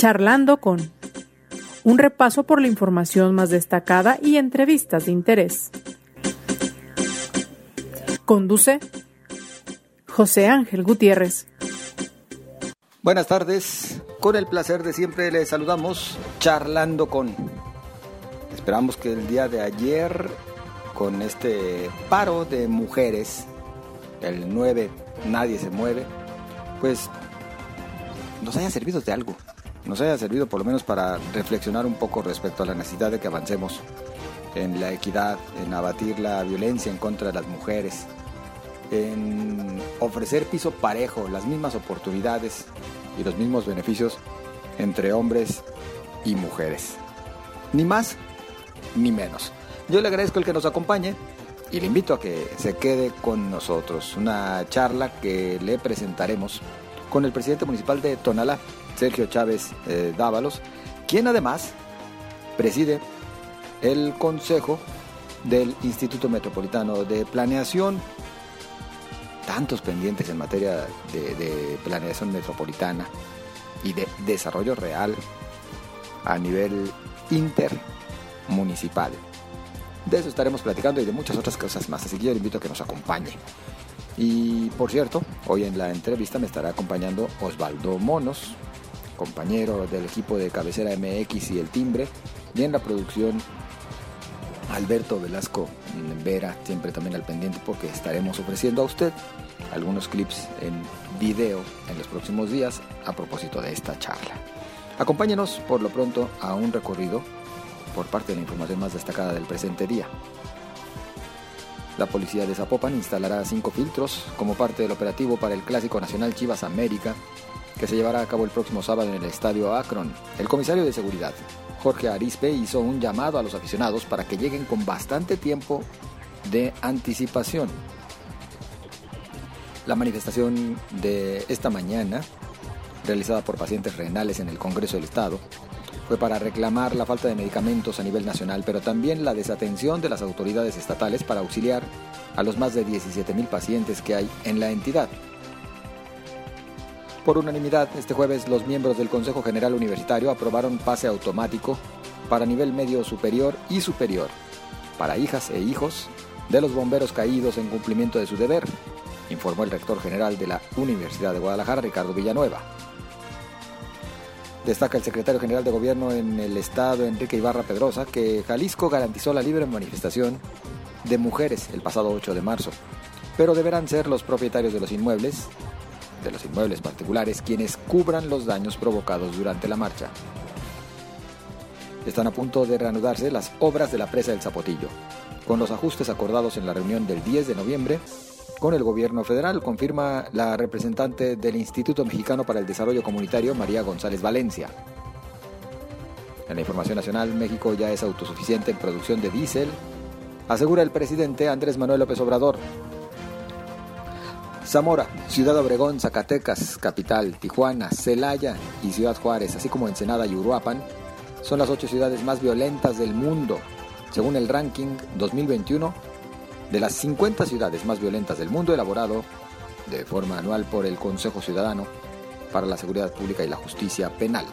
Charlando con un repaso por la información más destacada y entrevistas de interés. Conduce José Ángel Gutiérrez. Buenas tardes, con el placer de siempre les saludamos charlando con. Esperamos que el día de ayer, con este paro de mujeres, el 9, nadie se mueve, pues nos haya servido de algo, nos haya servido por lo menos para reflexionar un poco respecto a la necesidad de que avancemos en la equidad, en abatir la violencia en contra de las mujeres, en ofrecer piso parejo, las mismas oportunidades y los mismos beneficios entre hombres y mujeres. Ni más ni menos. Yo le agradezco el que nos acompañe y le invito a que se quede con nosotros. Una charla que le presentaremos con el presidente municipal de Tonalá, Sergio Chávez eh, Dávalos, quien además preside el Consejo del Instituto Metropolitano de Planeación. Tantos pendientes en materia de, de planeación metropolitana y de desarrollo real a nivel intermunicipal. De eso estaremos platicando y de muchas otras cosas más, así que yo le invito a que nos acompañe. Y por cierto, hoy en la entrevista me estará acompañando Osvaldo Monos, compañero del equipo de cabecera MX y el timbre, y en la producción Alberto Velasco Vera, siempre también al pendiente porque estaremos ofreciendo a usted algunos clips en video en los próximos días a propósito de esta charla. Acompáñenos por lo pronto a un recorrido por parte de la información más destacada del presente día. La policía de Zapopan instalará cinco filtros como parte del operativo para el Clásico Nacional Chivas América, que se llevará a cabo el próximo sábado en el Estadio Akron. El comisario de seguridad, Jorge Arispe, hizo un llamado a los aficionados para que lleguen con bastante tiempo de anticipación. La manifestación de esta mañana, realizada por pacientes renales en el Congreso del Estado, fue para reclamar la falta de medicamentos a nivel nacional, pero también la desatención de las autoridades estatales para auxiliar a los más de 17.000 pacientes que hay en la entidad. Por unanimidad, este jueves los miembros del Consejo General Universitario aprobaron pase automático para nivel medio superior y superior, para hijas e hijos de los bomberos caídos en cumplimiento de su deber, informó el rector general de la Universidad de Guadalajara, Ricardo Villanueva. Destaca el secretario general de Gobierno en el Estado, Enrique Ibarra Pedrosa, que Jalisco garantizó la libre manifestación de mujeres el pasado 8 de marzo, pero deberán ser los propietarios de los inmuebles, de los inmuebles particulares, quienes cubran los daños provocados durante la marcha. Están a punto de reanudarse las obras de la presa del Zapotillo, con los ajustes acordados en la reunión del 10 de noviembre con el gobierno federal, confirma la representante del Instituto Mexicano para el Desarrollo Comunitario, María González Valencia. En la información nacional, México ya es autosuficiente en producción de diésel, asegura el presidente Andrés Manuel López Obrador. Zamora, Ciudad Obregón, Zacatecas, Capital, Tijuana, Celaya y Ciudad Juárez, así como Ensenada y Uruapan, son las ocho ciudades más violentas del mundo, según el ranking 2021 de las 50 ciudades más violentas del mundo elaborado de forma anual por el Consejo Ciudadano para la Seguridad Pública y la Justicia Penal.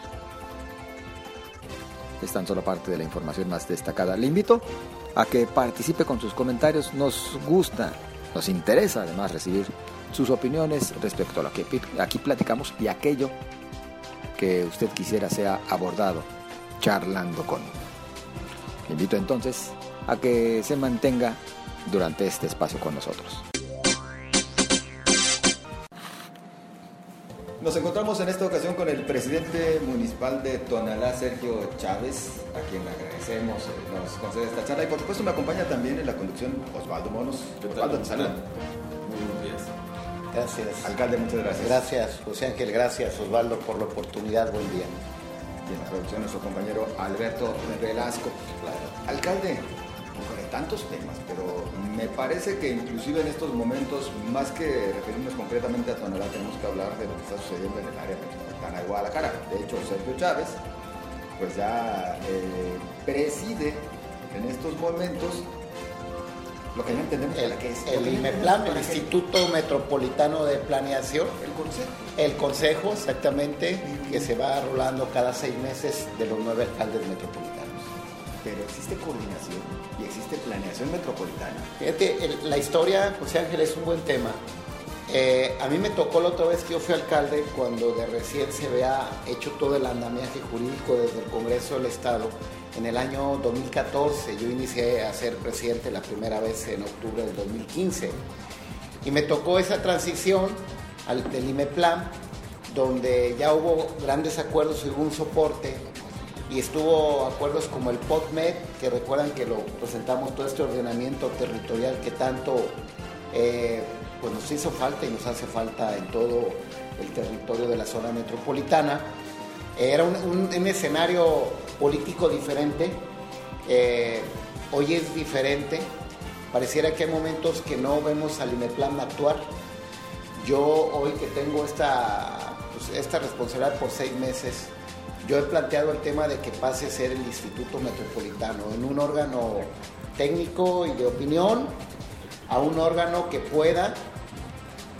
Es tan solo parte de la información más destacada. Le invito a que participe con sus comentarios. Nos gusta, nos interesa además recibir sus opiniones respecto a lo que aquí platicamos y aquello que usted quisiera sea abordado charlando con. Le invito entonces a que se mantenga durante este espacio con nosotros. Nos encontramos en esta ocasión con el presidente municipal de Tonalá, Sergio Chávez, a quien le agradecemos eh, nos concede esta charla. Y por supuesto me acompaña también en la conducción Osvaldo Monos. Osvaldo, te Gracias. Alcalde, muchas gracias. Gracias, José Ángel. Gracias, Osvaldo, por la oportunidad. Buen día. Y en la producción nuestro compañero Alberto Velasco. Alcalde, tantos temas, pero me parece que inclusive en estos momentos, más que referirnos concretamente a Tonalá, tenemos que hablar de lo que está sucediendo en el área metropolitana de Guadalajara. De hecho, Sergio Chávez, pues ya eh, preside en estos momentos Lo que no entendemos el, ¿qué es? El IMEPLAN, el Instituto Metropolitano de Planeación. El consejo. El consejo, exactamente, que se va rolando cada seis meses de los nueve alcaldes metropolitanos. Pero existe coordinación y existe planeación metropolitana. Fíjate, el- la historia, José Ángel, es un buen tema. Eh, a mí me tocó la otra vez que yo fui alcalde cuando de recién se había hecho todo el andamiaje jurídico desde el Congreso del Estado. En el año 2014 yo inicié a ser presidente la primera vez en octubre del 2015 y me tocó esa transición al, del IMEPLAN donde ya hubo grandes acuerdos y hubo un soporte y estuvo acuerdos como el POTMED, que recuerdan que lo presentamos todo este ordenamiento territorial que tanto eh, pues nos hizo falta y nos hace falta en todo el territorio de la zona metropolitana. Era un, escenario político diferente, eh, hoy es diferente, pareciera que hay momentos que no vemos al IMEPLAN actuar. Yo hoy que tengo esta, pues, esta responsabilidad por seis meses, yo he planteado el tema de que pase a ser el Instituto Metropolitano en un órgano técnico y de opinión a un órgano que pueda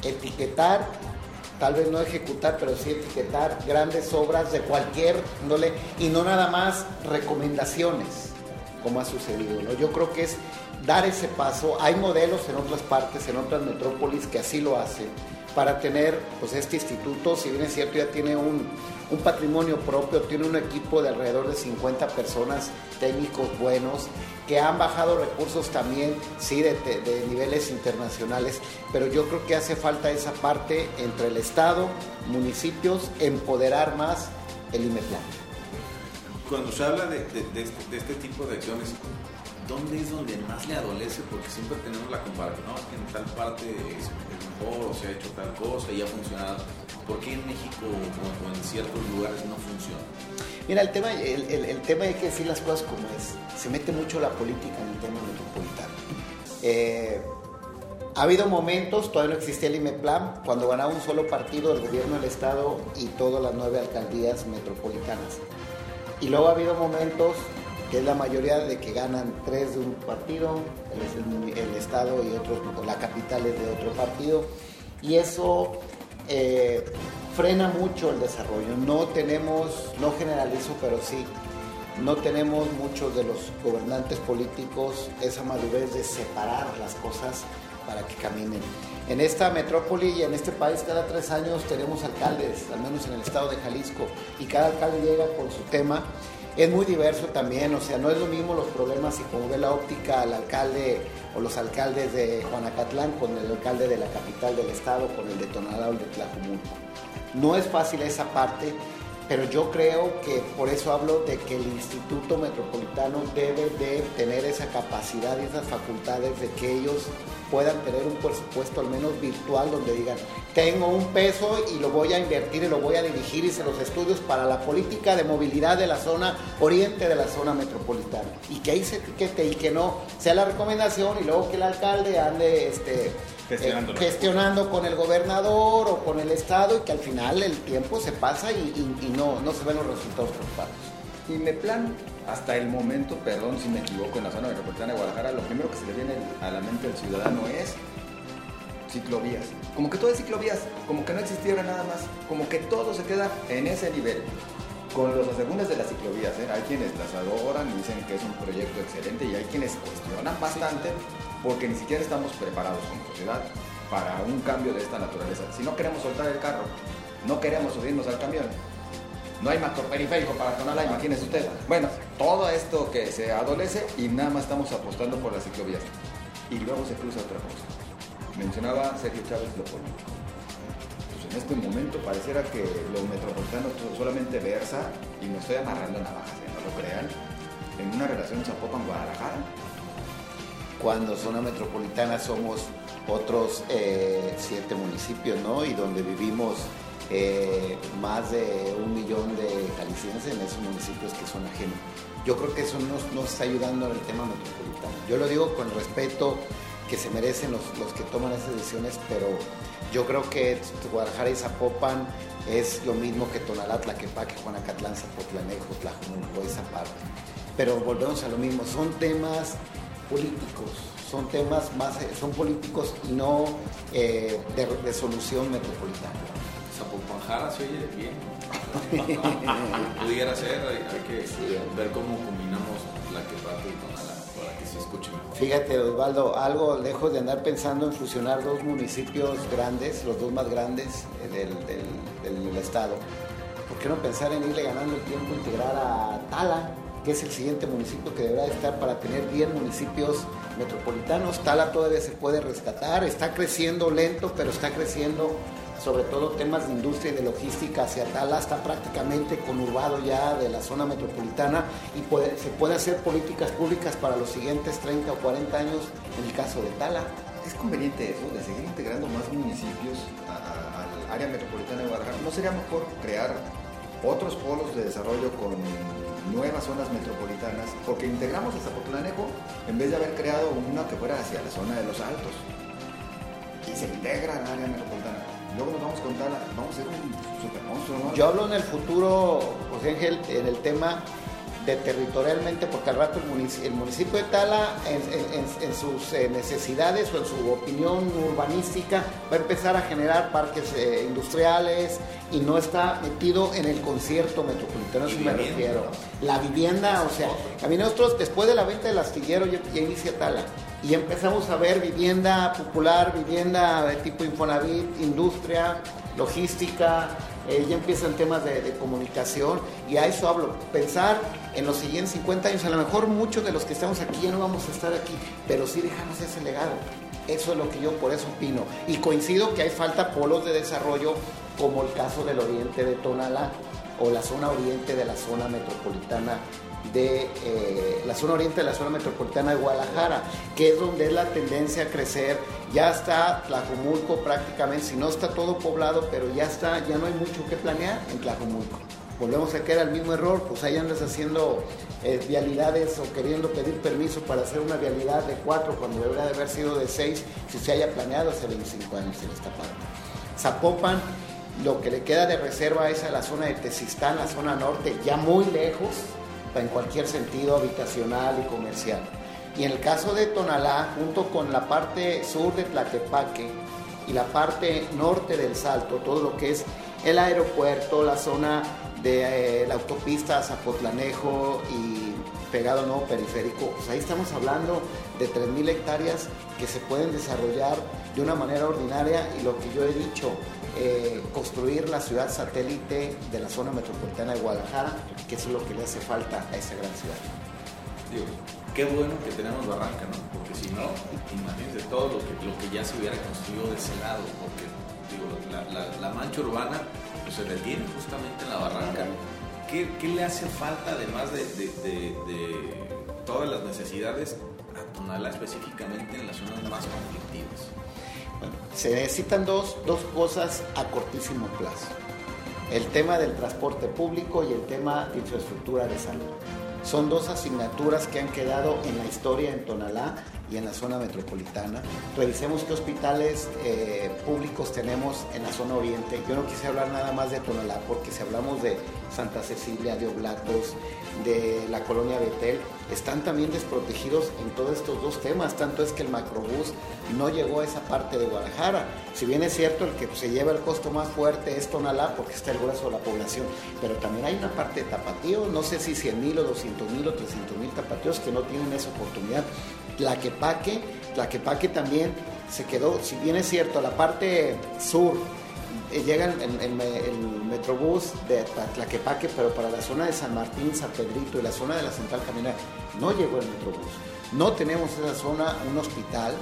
etiquetar, tal vez no ejecutar, pero sí etiquetar grandes obras de cualquier índole y no nada más recomendaciones, como ha sucedido. ¿no? Yo creo que es dar ese paso. Hay modelos en otras partes, en otras metrópolis que así lo hacen, para tener pues, este instituto, si bien es cierto, ya tiene un, un patrimonio propio, tiene un equipo de alrededor de 50 personas, técnicos buenos, que han bajado recursos también, sí, de, niveles internacionales, pero yo creo que hace falta esa parte entre el Estado, municipios, empoderar más el IMEPLAN. Cuando se habla de, de- este, este tipo de acciones, ¿dónde es donde más le adolece? Porque siempre tenemos la comparación, ¿no? Que en tal parte es, mejor o se ha hecho tal cosa y ha funcionado. ¿Por qué en México o, en ciertos lugares no funciona? Mira, el tema, el tema hay que decir las cosas como es. Se mete mucho la política en el tema metropolitano. Eh, ha habido momentos, todavía no existía el IMEPLAN, cuando ganaba un solo partido el gobierno del Estado y todas las nueve alcaldías metropolitanas. Y luego ha habido momentos, que es la mayoría de que ganan tres de un partido, el, el Estado y otros, la capital es de otro partido. Y eso eh, frena mucho el desarrollo. No tenemos, no generalizo, pero sí, no tenemos muchos de los gobernantes políticos esa madurez de separar las cosas para que caminen. En esta metrópoli y en este país cada tres años tenemos alcaldes, al menos en el estado de Jalisco, y cada alcalde llega con su tema. Es muy diverso también, o sea, no es lo mismo los problemas y como ve la óptica al alcalde o los alcaldes de Juanacatlán con el alcalde de la capital del estado, con el de Tonalá o el de Tlajumulco. No es fácil esa parte, pero yo creo que por eso hablo de que el Instituto Metropolitano debe de tener esa capacidad y esas facultades de que ellos puedan tener un presupuesto al menos virtual donde digan, tengo un peso y lo voy a invertir y lo voy a dirigir y se los estudios para la política de movilidad de la zona oriente de la zona metropolitana. Y que ahí se etiquete y que no sea la recomendación y luego que el alcalde ande este, eh, gestionando con el gobernador o con el Estado y que al final el tiempo se pasa y, y- y no, no se ven los resultados preocupados. Y me plan, hasta el momento, perdón si me equivoco, en la zona metropolitana de Guadalajara, lo primero que se le viene a la mente al ciudadano es ciclovías. Como que todo es ciclovías, como que no existiera nada más, como que todo se queda en ese nivel. Con los asegúnes de las ciclovías, ¿eh? hay quienes las adoran y dicen que es un proyecto excelente y hay quienes cuestionan bastante porque ni siquiera estamos preparados como sociedad para un cambio de esta naturaleza. Si no queremos soltar el carro, no queremos subirnos al camión, no hay macroperiférico para Tonalá, imagínese usted. Bueno, todo esto que se adolece y nada más estamos apostando por las ciclovías. Y luego se cruza otra cosa. Mencionaba Sergio Chávez lo político. Pues en este momento pareciera que lo metropolitano to- solamente versa, y me estoy amarrando navajas, ¿eh? no lo crean, en una relación Zapopan-Guadalajara. Cuando zona metropolitana somos otros eh, siete municipios, ¿no? Y donde vivimos eh, más de un millón de jaliscienses en esos municipios que son ajenos. Yo creo que eso nos, nos está ayudando en el tema metropolitano. Yo lo digo con respeto que se merecen los, que toman esas decisiones, pero yo creo que Guadalajara y Zapopan es lo mismo que Tonalá, Tlaquepaque, Juanacatlán, Zapotlanejo, Tlajumulco, esa parte. Pero volvemos a lo mismo, son temas políticos, son temas más, son políticos y no eh, de, solución metropolitana. Zapopanjara se oye bien. Pudiera ser, hay, que ver cómo combinamos la que parte y Tonalá para que se escuche mejor. Fíjate, Osvaldo, algo lejos de andar pensando en fusionar dos municipios grandes, los dos más grandes del, del, del estado, ¿por qué no pensar en irle ganando el tiempo, integrar a Tala? que es el siguiente municipio que deberá estar para tener 10 municipios metropolitanos. Tala todavía se puede rescatar, está creciendo lento, pero está creciendo sobre todo temas de industria y de logística hacia Tala, está prácticamente conurbado ya de la zona metropolitana y se puede hacer políticas públicas para los siguientes 30 o 40 años en el caso de Tala. ¿Es conveniente eso, de seguir integrando más municipios al área metropolitana de Guadalajara? ¿No sería mejor crear otros polos de desarrollo con nuevas zonas metropolitanas, porque integramos a Zapotlanejo en vez de haber creado una que fuera hacia la zona de los altos. Y se integra al área metropolitana. Luego nos vamos a contar, vamos a ser un super monstruo, ¿no? Yo hablo en el futuro, José Ángel, en el tema territorialmente, porque al rato el municipio, de Tala, en, sus eh, necesidades o en su opinión urbanística, va a empezar a generar parques eh, industriales y no está metido en el concierto metropolitano, eso me refiero. La vivienda, o sea, a mí nosotros después de la venta del astillero ya, ya inicia Tala y empezamos a ver vivienda popular, vivienda de tipo Infonavit, industria, logística, eh, ya empiezan temas de, comunicación y a eso hablo. Pensar en los siguientes 50 años, a lo mejor muchos de los que estamos aquí ya no vamos a estar aquí, pero sí dejamos ese legado. Eso es lo que yo por eso opino. Y coincido que hay falta polos de desarrollo como el caso del oriente de Tonalá o la zona oriente de la zona metropolitana de eh, la zona oriente de la zona metropolitana de Guadalajara, que es donde es la tendencia a crecer. Ya está Tlajomulco prácticamente, si no está todo poblado, pero ya está, ya no hay mucho que planear en Tlajomulco. Volvemos a caer al mismo error, pues ahí andas haciendo eh, vialidades o queriendo pedir permiso para hacer una vialidad de cuatro cuando debería de haber sido de seis si se haya planeado hace 25 años en esta parte. Zapopan, lo que le queda de reserva es a la zona de Tezistán, la zona norte, ya muy lejos, en cualquier sentido habitacional y comercial. Y en el caso de Tonalá, junto con la parte sur de Tlaquepaque y la parte norte del Salto, todo lo que es el aeropuerto, la zona de eh, la autopista Zapotlanejo y pegado nuevo periférico, pues ahí estamos hablando de 3.000 hectáreas que se pueden desarrollar de una manera ordinaria y lo que yo he dicho, eh, construir la ciudad satélite de la zona metropolitana de Guadalajara, que es lo que le hace falta a esa gran ciudad. Digo, qué bueno que tenemos Barranca, ¿no? Porque si no, imagínense todo lo que, lo que ya se hubiera construido de ese lado, porque digo, la, mancha urbana pues, se detiene justamente en la Barranca. ¿Qué, qué le hace falta además de, de, de, todas las necesidades a Tonalá específicamente en las zonas más conflictivas? Se necesitan dos, dos cosas a cortísimo plazo. El tema del transporte público y el tema de infraestructura de salud. Son dos asignaturas que han quedado en la historia en Tonalá y en la zona metropolitana. Revisemos qué hospitales eh, públicos tenemos en la zona oriente. Yo no quise hablar nada más de Tonalá porque si hablamos de Santa Cecilia, de Oblatos, de la colonia Betel, están también desprotegidos en todos estos dos temas. Tanto es que el macrobús no llegó a esa parte de Guadalajara. Si bien es cierto, el que se lleva el costo más fuerte es Tonalá porque está el grueso de la población, pero también hay una parte de tapatío, no sé si 100 mil o 200 mil o 300 mil tapatíos que no tienen esa oportunidad. Tlaquepaque, Tlaquepaque también se quedó, si bien es cierto, la parte sur llega el, metrobús de Tlaquepaque, pero para la zona de San Martín, San Pedrito y la zona de la Central Caminera no llegó el metrobús. No tenemos esa zona un hospital,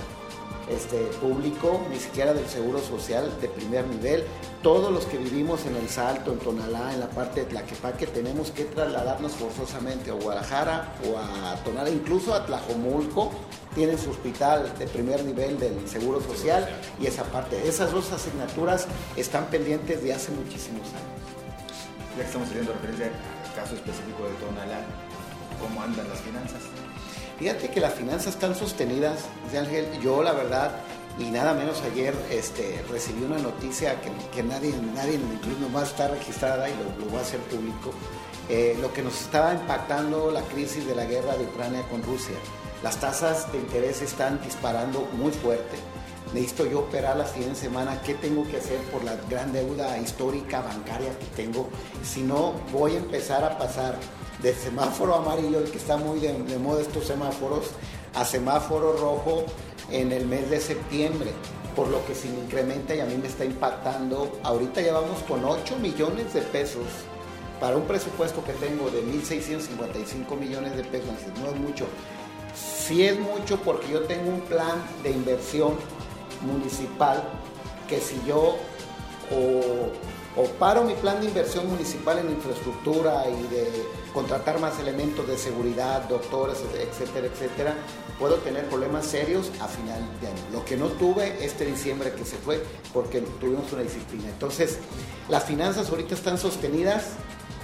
este, público, ni siquiera del seguro social de primer nivel. Todos los que vivimos en el Salto, en Tonalá, en la parte de Tlaquepaque, tenemos que trasladarnos forzosamente a Guadalajara o a Tonalá, incluso a Tlajomulco, tienen su hospital de primer nivel del seguro social y esa parte. Esas dos asignaturas están pendientes de hace muchísimos años. Ya que estamos teniendo referencia al caso específico de Tonalá, ¿cómo andan las finanzas? Fíjate que las finanzas están sostenidas, Ángel. Yo, la verdad, y nada menos ayer este, recibí una noticia que, nadie, nadie, incluso más está registrada y lo, lo va a hacer público. Eh, lo que nos estaba impactando la crisis de la guerra de Ucrania con Rusia. Las tasas de interés están disparando muy fuerte. Necesito yo operar la siguiente semana. ¿Qué tengo que hacer por la gran deuda histórica bancaria que tengo? Si no, voy a empezar a pasar de semáforo amarillo, que está muy de, de moda estos semáforos, a semáforo rojo en el mes de septiembre por lo que se me incrementa y a mí me está impactando. Ahorita ya vamos con 8 millones de pesos para un presupuesto que tengo de 1.655 millones de pesos, no es mucho. Sí es mucho porque yo tengo un plan de inversión municipal que si yo o, o paro mi plan de inversión municipal en infraestructura y de contratar más elementos de seguridad, doctores, etcétera, etcétera, puedo tener problemas serios a final de año. Lo que no tuve este diciembre que se fue porque tuvimos una disciplina. Entonces, las finanzas ahorita están sostenidas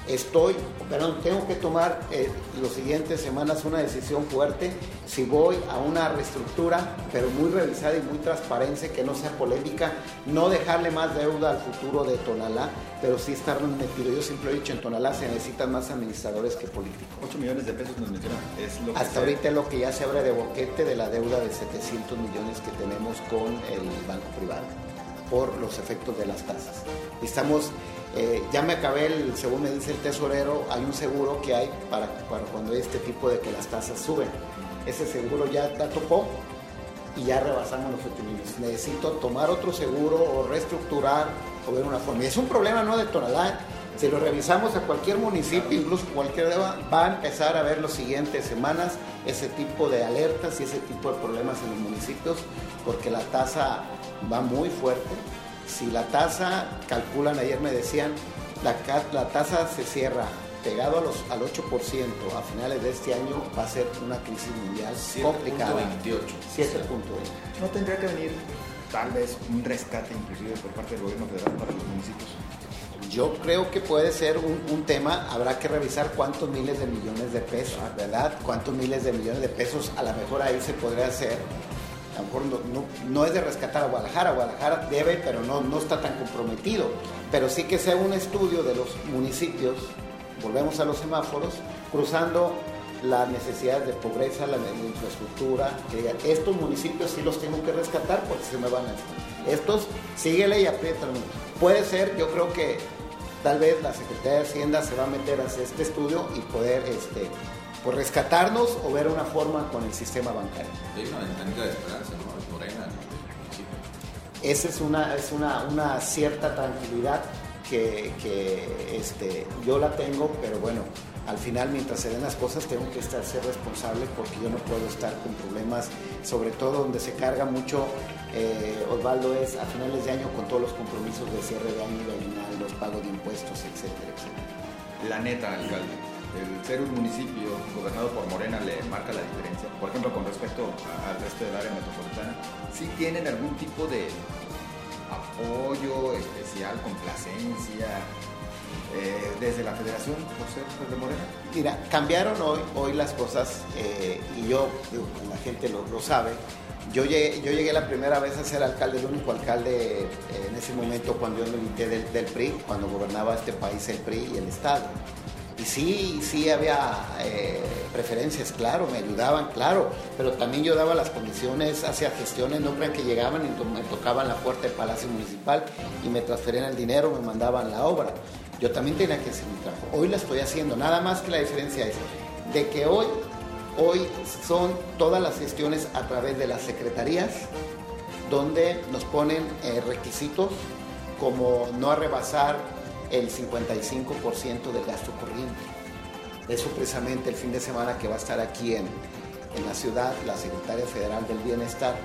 estoy, perdón, tengo que tomar eh, las siguientes semanas una decisión fuerte si voy a una reestructura, pero muy revisada y muy transparente, que no sea polémica, no dejarle más deuda al futuro de Tonalá, pero sí estar metido. Yo siempre he dicho, en Tonalá se necesitan más administradores que políticos. 8 millones de pesos nos mencionan. Es lo Hasta ahorita es lo que ya se abre de boquete de la deuda de 700 millones que tenemos con el banco privado por los efectos de las tasas. Estamos eh, ya me acabé, el, según me dice el tesorero, hay un seguro que hay para, para cuando hay este tipo de que las tasas suben. Ese seguro ya, ya topó y ya rebasamos los 8 millones. Necesito tomar otro seguro o reestructurar o ver una forma. Y es un problema no de Tonalá. Si lo revisamos a cualquier municipio, incluso cualquier va a empezar a ver las siguientes semanas ese tipo de alertas y ese tipo de problemas en los municipios, porque la tasa va muy fuerte si la tasa, calculan, ayer me decían, la, la tasa se cierra pegado a los, al 8% a finales de este año, va a ser una crisis mundial complicada. 28. 7.20. ¿No tendría que venir tal vez un rescate inclusive por parte del gobierno federal para los municipios? Yo creo que puede ser un, un, tema, habrá que revisar cuántos miles de millones de pesos, ¿verdad? Cuántos miles de millones de pesos a lo mejor ahí se podría hacer a lo mejor no, es de rescatar a Guadalajara, Guadalajara debe, pero no, no está tan comprometido, pero sí que sea un estudio de los municipios, volvemos a los semáforos, cruzando las necesidades de pobreza, la, infraestructura, que digan, estos municipios sí los tengo que rescatar porque se me van a... Estos, síguele y aprieta. Puede ser, yo creo que tal vez la Secretaría de Hacienda se va a meter a hacer este estudio y poder este, por rescatarnos o ver una forma con el sistema bancario. Hay una ventanita de esperanza, ¿no? Morena. Esa es una, es una, una cierta tranquilidad que, que este, yo la tengo, pero bueno, al final mientras se den las cosas tengo que estar ser responsable porque yo no puedo estar con problemas, sobre todo donde se carga mucho, eh, Osvaldo, es a finales de año con todos los compromisos de cierre de año y los pagos de impuestos, etcétera, etcétera. La neta, alcalde el ser un municipio gobernado por Morena le marca la diferencia? Por ejemplo, con respecto al resto del área metropolitana, ¿sí tienen algún tipo de apoyo especial, complacencia eh, desde la federación por ser de Morena? Mira, cambiaron hoy, hoy las cosas eh, y yo, la gente lo, lo sabe. Yo llegué, yo llegué, la primera vez a ser alcalde, el único alcalde eh, en ese momento cuando yo me invité del, del PRI, cuando gobernaba este país el PRI y el Estado. Y sí, sí había eh, preferencias, claro, me ayudaban, claro, pero también yo daba las condiciones hacia gestiones, no crean que llegaban y me tocaban la puerta del Palacio Municipal y me transferían el dinero, me mandaban la obra. Yo también tenía que hacer mi trabajo. Hoy la estoy haciendo, nada más que la diferencia es de que hoy, hoy son todas las gestiones a través de las secretarías, donde nos ponen eh, requisitos como no rebasar el 55% del gasto corriente. Eso precisamente el fin de semana que va a estar aquí en, en la ciudad, la Secretaria Federal del Bienestar,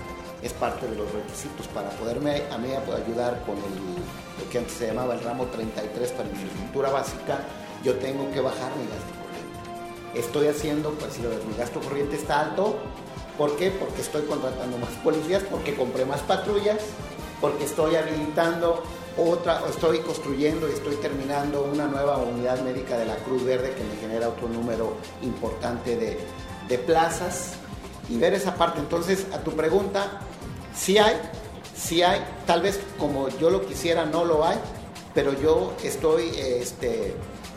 es parte de los requisitos para poderme a mí ayudar con el, lo que antes se llamaba el ramo 33 para infraestructura básica, yo tengo que bajar mi gasto corriente. Estoy haciendo, pues si mi gasto corriente está alto, ¿por qué? Porque estoy contratando más policías, porque compré más patrullas, porque estoy habilitando otra, estoy construyendo y estoy terminando una nueva unidad médica de la Cruz Verde que me genera otro número importante de, de plazas y ver esa parte. Entonces, a tu pregunta, sí hay, sí hay, tal vez como yo lo quisiera no lo hay, pero yo estoy este,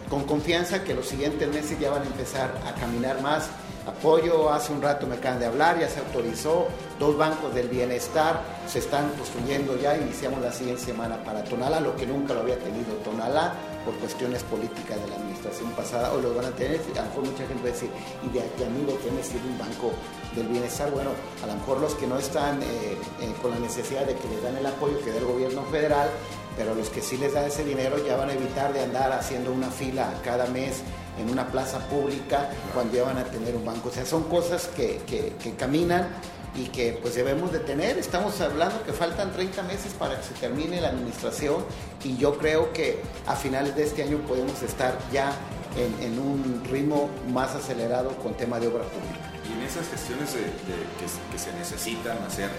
con confianza que los siguientes meses ya van a empezar a caminar más. Apoyo. Hace un rato me acaban de hablar, ya se autorizó. Dos bancos del bienestar se están construyendo ya. Iniciamos la siguiente semana para Tonalá, lo que nunca lo había tenido Tonalá por cuestiones políticas de la administración pasada. Hoy lo van a tener. A lo mejor mucha gente va a decir, ¿y de aquí a mí de qué me un banco del bienestar? Bueno, a lo mejor los que no están eh, eh, con la necesidad de que les dan el apoyo que da el gobierno federal, pero los que sí les da ese dinero ya van a evitar de andar haciendo una fila cada mes en una plaza pública cuando ya van a tener un banco. O sea, son cosas que, que, caminan y que pues debemos de tener. Estamos hablando que faltan 30 meses para que se termine la administración y yo creo que a finales de este año podemos estar ya en, un ritmo más acelerado con tema de obra pública. Y en esas gestiones que, se necesitan hacer,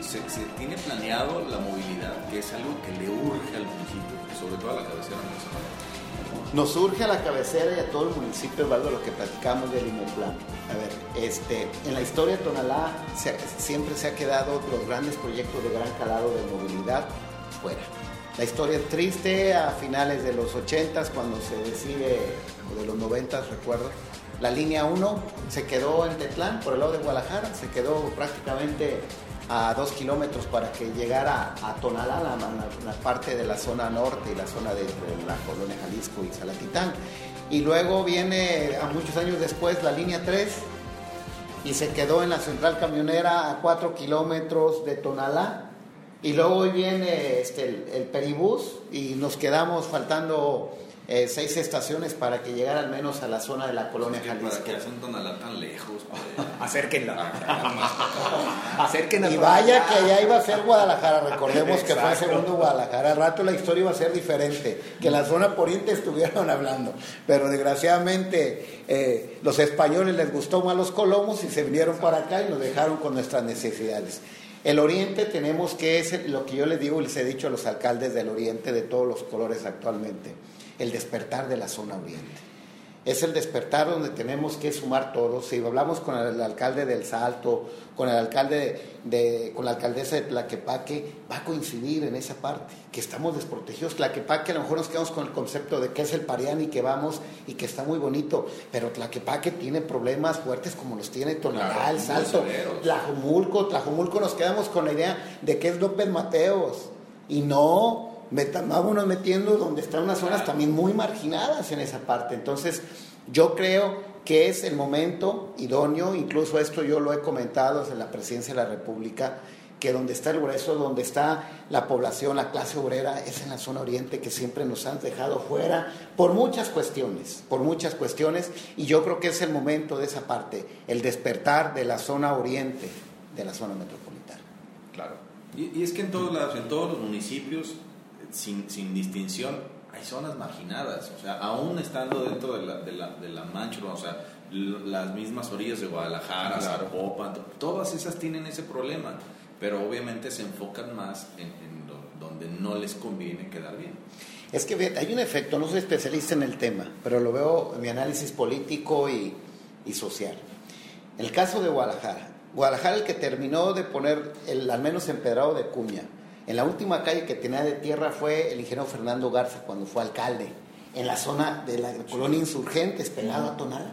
se, se, tiene planeado la movilidad, que es algo que le urge al municipio, sobre todo a la cabecera municipal. Nos surge a la cabecera y a todo el municipio, Eduardo, lo que platicamos del Plan. A ver, este, en la historia de Tonalá siempre se ha quedado los grandes proyectos de gran calado de movilidad fuera. La historia es triste a finales de los 80 cuando se decide, o de los 90 recuerdo, la línea 1 se quedó en Tetlán, por el lado de Guadalajara, se quedó prácticamente a dos kilómetros para que llegara a Tonalá, la, parte de la zona norte y la zona de, la colonia Jalisco y Salatitán. Y luego viene, a muchos años después, la línea 3 y se quedó en la central camionera a cuatro kilómetros de Tonalá. Y luego hoy viene este, el, el peribús y nos quedamos faltando eh, seis estaciones para que llegara al menos a la zona de la colonia Jalisco. ¿Para que hacen Tonalá tan lejos? Acérquenla. Acérquenla. Y vaya que allá iba a ser Guadalajara. Recordemos que fue el segundo Guadalajara. Al rato la historia iba a ser diferente. Que la zona poniente estuvieron hablando. Pero desgraciadamente eh, los españoles les gustó más los colomos y se vinieron para acá y nos dejaron con nuestras necesidades. El oriente tenemos que es lo que yo les digo y les he dicho a los alcaldes del oriente de todos los colores actualmente el despertar de la zona oriente. Es el despertar donde tenemos que sumar todos. Si hablamos con el alcalde del Salto, con el alcalde de, con la alcaldesa de Tlaquepaque, va a coincidir en esa parte, que estamos desprotegidos. Tlaquepaque a lo mejor nos quedamos con el concepto de que es el Parián y que vamos y que está muy bonito, pero Tlaquepaque tiene problemas fuertes como los tiene Tonalá, el Salto, Tlajumulco, Tlajumulco nos quedamos con la idea de que es López Mateos y no, vámonos metiendo donde están unas zonas también muy marginadas en esa parte. Entonces, yo creo que es el momento idóneo, incluso esto yo lo he comentado desde la presidencia de la República, que donde está el grueso, donde está la población, la clase obrera, es en la zona oriente que siempre nos han dejado fuera por muchas cuestiones, por muchas cuestiones, y yo creo que es el momento de esa parte, el despertar de la zona oriente, de la zona metropolitana. Claro. Y, es que en todos, lados, en todos los municipios sin, sin distinción, hay zonas marginadas, o sea, aún estando dentro de la, de la, de la mancha, o sea, las mismas orillas de Guadalajara, Zapopan, todas esas tienen ese problema, pero obviamente se enfocan más en, donde no les conviene quedar bien. Es que hay un efecto, no soy especialista en el tema, pero lo veo en mi análisis político y, y social. En el caso de Guadalajara, Guadalajara el que terminó de poner el al menos empedrado de cuña, en la última calle que tenía de tierra fue el ingeniero Fernando Garza cuando fue alcalde, en la zona de la colonia Insurgentes, pegado a Tonala.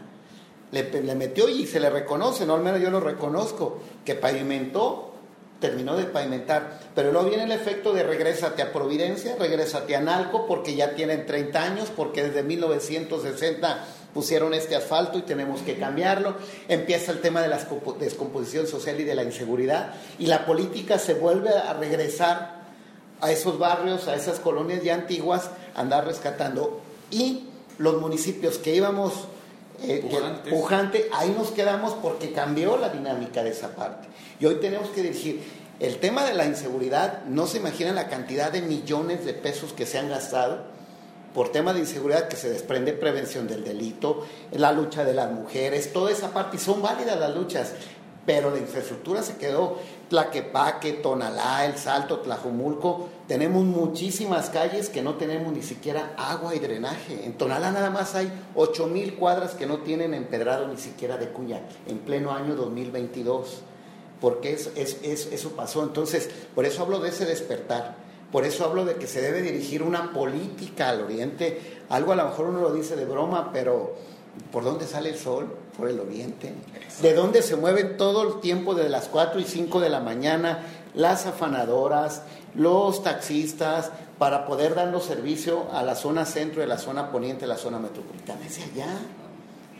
Le, le, metió y se le reconoce, no al menos yo lo reconozco, que pavimentó, terminó de pavimentar, pero luego viene el efecto de regrésate a Providencia, regrésate a Nalco, porque ya tienen 30 años, porque desde 1960 pusieron este asfalto y tenemos que cambiarlo. Empieza el tema de la descomposición social y de la inseguridad y la política se vuelve a regresar a esos barrios, a esas colonias ya antiguas, andar rescatando. Y los municipios que íbamos eh, pujante, ahí nos quedamos porque cambió la dinámica de esa parte. Y hoy tenemos que decir, el tema de la inseguridad, no se imaginan la cantidad de millones de pesos que se han gastado por temas de inseguridad que se desprende prevención del delito, la lucha de las mujeres, toda esa parte, y son válidas las luchas, pero la infraestructura se quedó Tlaquepaque, Tonalá, El Salto, Tlajumulco, tenemos muchísimas calles que no tenemos ni siquiera agua y drenaje. En Tonalá nada más hay 8 mil cuadras que no tienen empedrado ni siquiera de cuña, en pleno año 2022, porque es, eso pasó. Entonces, por eso hablo de ese despertar por eso hablo de que se debe dirigir una política al oriente. Algo a lo mejor uno lo dice de broma, pero ¿por dónde sale el sol? por el oriente, de donde se mueven todo el tiempo de las 4 y 5 de la mañana las afanadoras, los taxistas, para poder darnos servicio a la zona centro, de la zona poniente, de la zona metropolitana. Es de allá,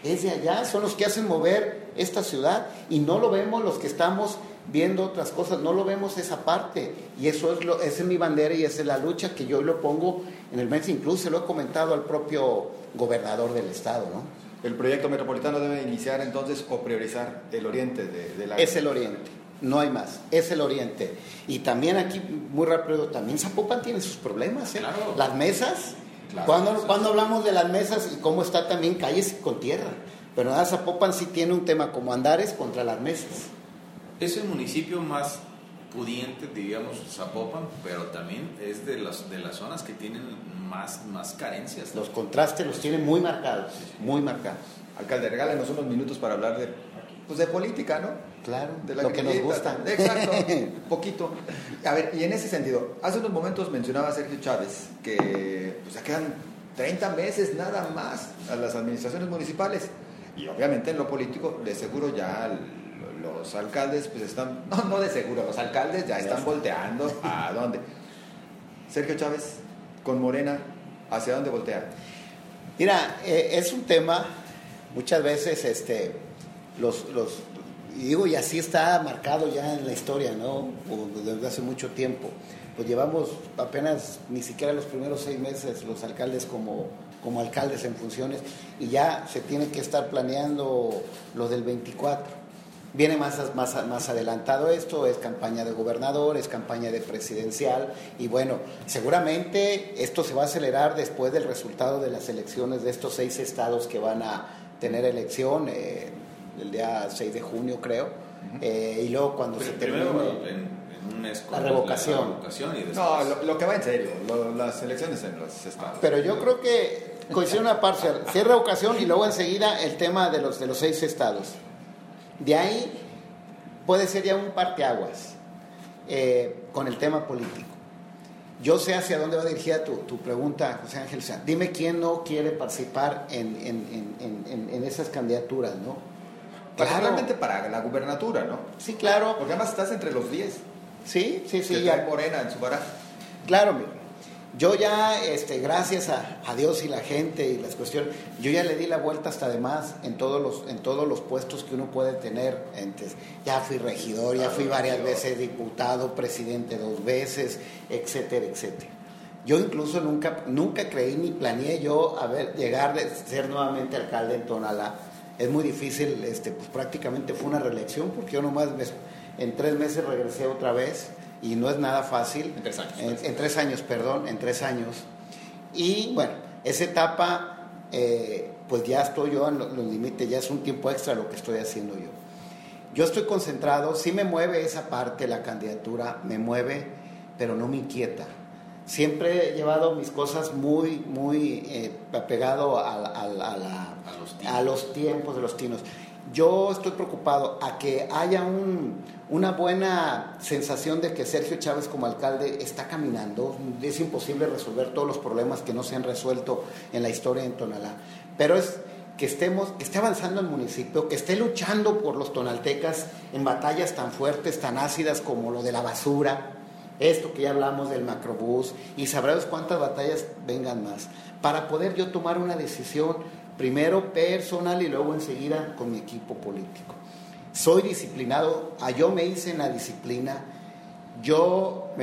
es de allá, son los que hacen mover esta ciudad y no lo vemos los que estamos viendo otras cosas, no lo vemos esa parte. Y eso es, lo, esa es mi bandera y esa es la lucha que yo lo pongo en el mes, incluso se lo he comentado al propio gobernador del estado, ¿no? El proyecto metropolitano debe iniciar entonces o priorizar el oriente de, la... Es el oriente, no hay más, es el oriente. Y también aquí, muy rápido, también Zapopan tiene sus problemas, ¿eh? Las mesas, cuando, cuando hablamos de las mesas y cómo está también calles con tierra. Pero nada, Zapopan sí tiene un tema como Andares contra las mesas. Es el municipio más pudiente, digamos, Zapopan, pero también es de las, de las zonas que tienen más, más carencias. Los contrastes los tienen muy marcados, muy marcados. Alcalde, regálenos unos minutos para hablar de, pues de política, ¿no? Claro, de lo que nos gusta. Exacto, poquito. A ver, y en ese sentido, hace unos momentos mencionaba Sergio Chávez que pues, ya quedan 30 meses nada más a las administraciones municipales. Y obviamente en lo político, de seguro ya los alcaldes pues están, no, no de seguro, los alcaldes ya están volteando a dónde. Sergio Chávez, con Morena, ¿hacia dónde voltea? Mira, eh, es un tema, muchas veces, este, los, los, digo, y así está marcado ya en la historia, ¿no? Desde hace mucho tiempo. Pues llevamos apenas ni siquiera los primeros seis meses los alcaldes como, como alcaldes en funciones y ya se tiene que estar planeando lo del 24 Viene más, más, más adelantado esto, es campaña de gobernador, es campaña de presidencial y bueno, seguramente esto se va a acelerar después del resultado de las elecciones de estos seis estados que van a tener elección eh, el día 6 de junio creo, eh, y luego cuando se termine... la revocación. No, lo, que va en serio, las elecciones en los estados. Pero yo creo que coincide una parcial, si es revocación y luego enseguida el tema de los, de los seis estados. De ahí puede ser ya un parteaguas eh, con el tema político. Yo sé hacia dónde va dirigida tu, tu pregunta, José Ángel. dime quién no quiere participar en, en, en, esas candidaturas, ¿no? Particularmente para la gubernatura, ¿no? Sí, claro. Porque además estás entre los 10. Sí, sí, sí. ya. Morena en su baraja. Claro, mira. Yo ya, este, gracias a, Dios y la gente y las cuestiones, yo ya le di la vuelta hasta además en todos los, en todos los puestos que uno puede tener. Entonces, ya fui regidor, ya fui varias veces diputado, presidente dos veces, etcétera, etcétera. Yo incluso nunca, nunca creí ni planeé yo a ver, llegar a ser nuevamente alcalde en Tonalá. Es muy difícil, este, pues prácticamente fue una reelección porque yo nomás en tres meses regresé otra vez y no es nada fácil. En tres años. En, tres años, perdón, en tres años. Y bueno, esa etapa, eh, pues ya estoy yo en los límites, ya es un tiempo extra lo que estoy haciendo yo. Yo estoy concentrado, sí me mueve esa parte, la candidatura, me mueve, pero no me inquieta. Siempre he llevado mis cosas muy, muy eh, apegado a, a, los tiempos de los tinos. Yo estoy preocupado a que haya una buena sensación de que Sergio Chávez como alcalde está caminando. Es imposible resolver todos los problemas que no se han resuelto en la historia en Tonalá. Pero es que estemos, que esté avanzando el municipio, que esté luchando por los tonaltecas en batallas tan fuertes, tan ácidas como lo de la basura, esto que ya hablamos del macrobús, y sabrás cuántas batallas vengan más, para poder yo tomar una decisión primero personal y luego enseguida con mi equipo político. Soy disciplinado, a yo me hice en la disciplina, yo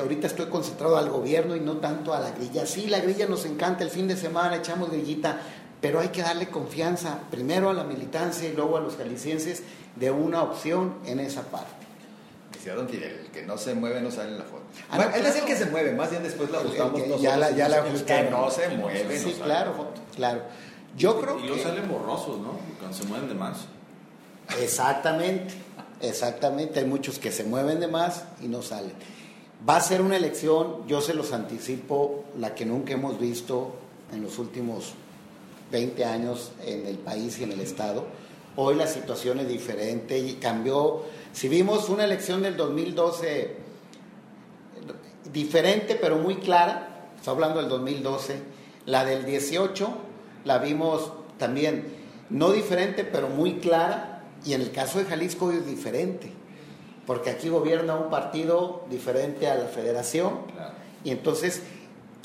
ahorita estoy concentrado al gobierno y no tanto a la grilla. Sí, la grilla nos encanta, el fin de semana echamos grillita, pero hay que darle confianza primero a la militancia y luego a los jaliscienses de una opción en esa parte. Decía Don el que no se mueve no sale en la foto. Ah, él es el que se mueve, más bien después la ajustamos Ya la, ya la que no se mueve. Sí, claro, claro. Yo creo y luego salen borrosos, ¿no? Cuando se mueven de más. Exactamente, exactamente. Hay muchos que se mueven de más y no salen. Va a ser una elección, yo se los anticipo, la que nunca hemos visto en los últimos 20 años en el país y en el Estado. Hoy la situación es diferente y cambió. Si vimos una elección del 2012 diferente pero muy clara, estoy hablando del 2012, la del 18 la vimos también no diferente, pero muy clara, y en el caso de Jalisco es diferente, porque aquí gobierna un partido diferente a la federación, y entonces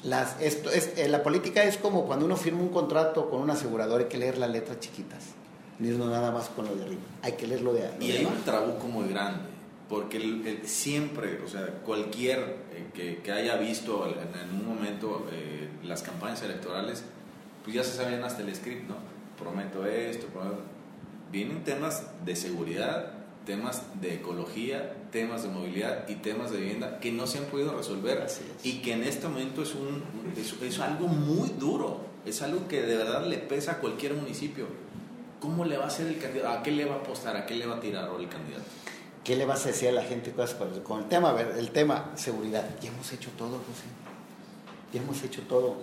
las, esto es, eh, la política es como cuando uno firma un contrato con un asegurador, hay que leer las letras chiquitas, no nada más con lo de arriba, hay que leerlo de arriba. Y hay un trabuco muy grande, porque siempre, o sea, cualquier eh, que, haya visto en, un momento eh, las campañas electorales, pues ya se sabían hasta el script, ¿no? Prometo esto, prometo... Vienen temas de seguridad, temas de ecología, temas de movilidad y temas de vivienda que no se han podido resolver y que en este momento es, un, es, algo muy duro, es algo que de verdad le pesa a cualquier municipio. ¿Cómo le va a hacer el candidato? ¿A qué le va a apostar? ¿A qué le va a tirar el candidato? ¿Qué le vas a decir a la gente con el tema, el tema seguridad? Ya hemos hecho todo, José. Ya hemos hecho todo.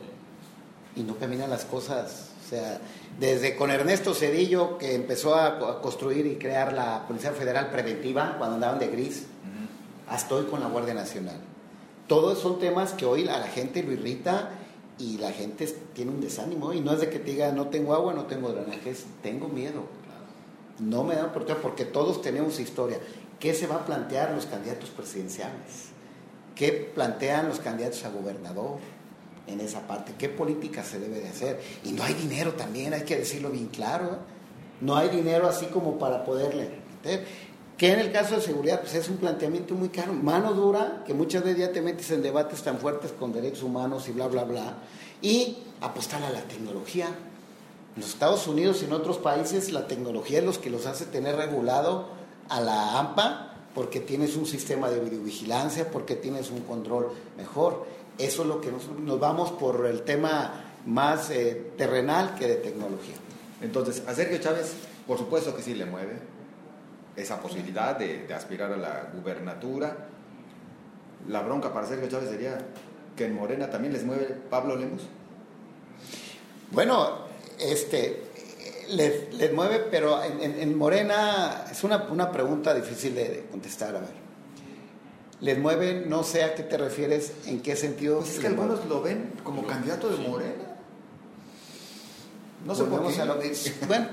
Y no caminan las cosas. O sea, desde con Ernesto Cedillo, que empezó a, construir y crear la Policía Federal Preventiva cuando andaban de gris, hasta hoy con la Guardia Nacional. Todos son temas que hoy a la gente lo irrita y la gente tiene un desánimo. Y no es de que te diga, no tengo agua, no tengo drenajes, tengo miedo. No me por qué, porque todos tenemos historia. ¿Qué se va a plantear los candidatos presidenciales? ¿Qué plantean los candidatos a gobernador? En esa parte, qué política se debe de hacer. Y no hay dinero también, hay que decirlo bien claro. ¿eh? No hay dinero así como para poderle meter. Que en el caso de seguridad, pues es un planteamiento muy caro, mano dura, que muchas veces ya te metes en debates tan fuertes con derechos humanos y bla, bla, bla. Y apostar a la tecnología. En los Estados Unidos y en otros países la tecnología es lo que los hace tener regulado a la AMPA porque tienes un sistema de videovigilancia, porque tienes un control mejor. Eso es lo que nos, vamos por el tema más eh, terrenal que de tecnología. Entonces, a Sergio Chávez, por supuesto que sí le mueve esa posibilidad de, aspirar a la gubernatura. La bronca para Sergio Chávez sería que en Morena también les mueve Pablo Lemos. Bueno, este, les, mueve, pero en, Morena es una, una pregunta difícil de contestar. A ver les mueve, no sé a qué te refieres, en qué sentido. Pues es que algunos lo ven como candidato de Morena. No sé por qué. lo bueno,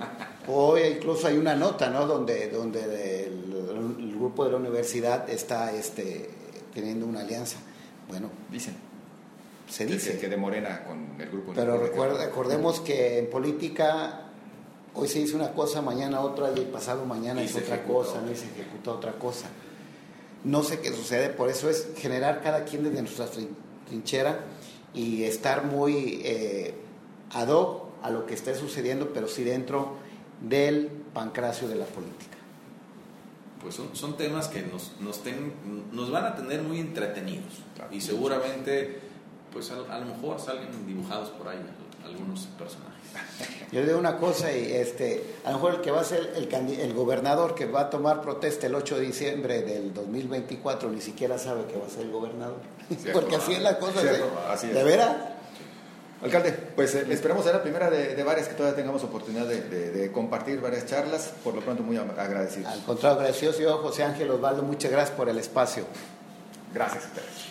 hoy incluso hay una nota, ¿no? Donde, donde el, grupo de la universidad está este, teniendo una alianza. Bueno, dicen. Se dice. Que, de Morena con el grupo. Pero recuerda, recordemos que en política hoy se dice una cosa, mañana otra y pasado mañana es otra cosa, no y se ejecuta otra cosa. No sé qué sucede, por eso es generar cada quien desde nuestra trinchera y estar muy eh, ad hoc a lo que esté sucediendo, pero sí dentro del pancracio de la política. Pues son, temas que nos, nos, nos, van a tener muy entretenidos. Y seguramente, pues a, a lo mejor salen dibujados por ahí algunos personajes. Yo le digo una cosa y este, a lo mejor el que va a ser el, el gobernador que va a tomar protesta el 8 de diciembre del 2024 ni siquiera sabe que va a ser el gobernador. Porque así es la cosa. ¿De, así ¿De veras? Alcalde, pues eh, esperamos ser la primera de, varias que todavía tengamos oportunidad de, compartir varias charlas. Por lo pronto, muy agradecidos. Al contrario, agradecido, señor José Ángel Osvaldo. Muchas gracias por el espacio. Gracias a ustedes.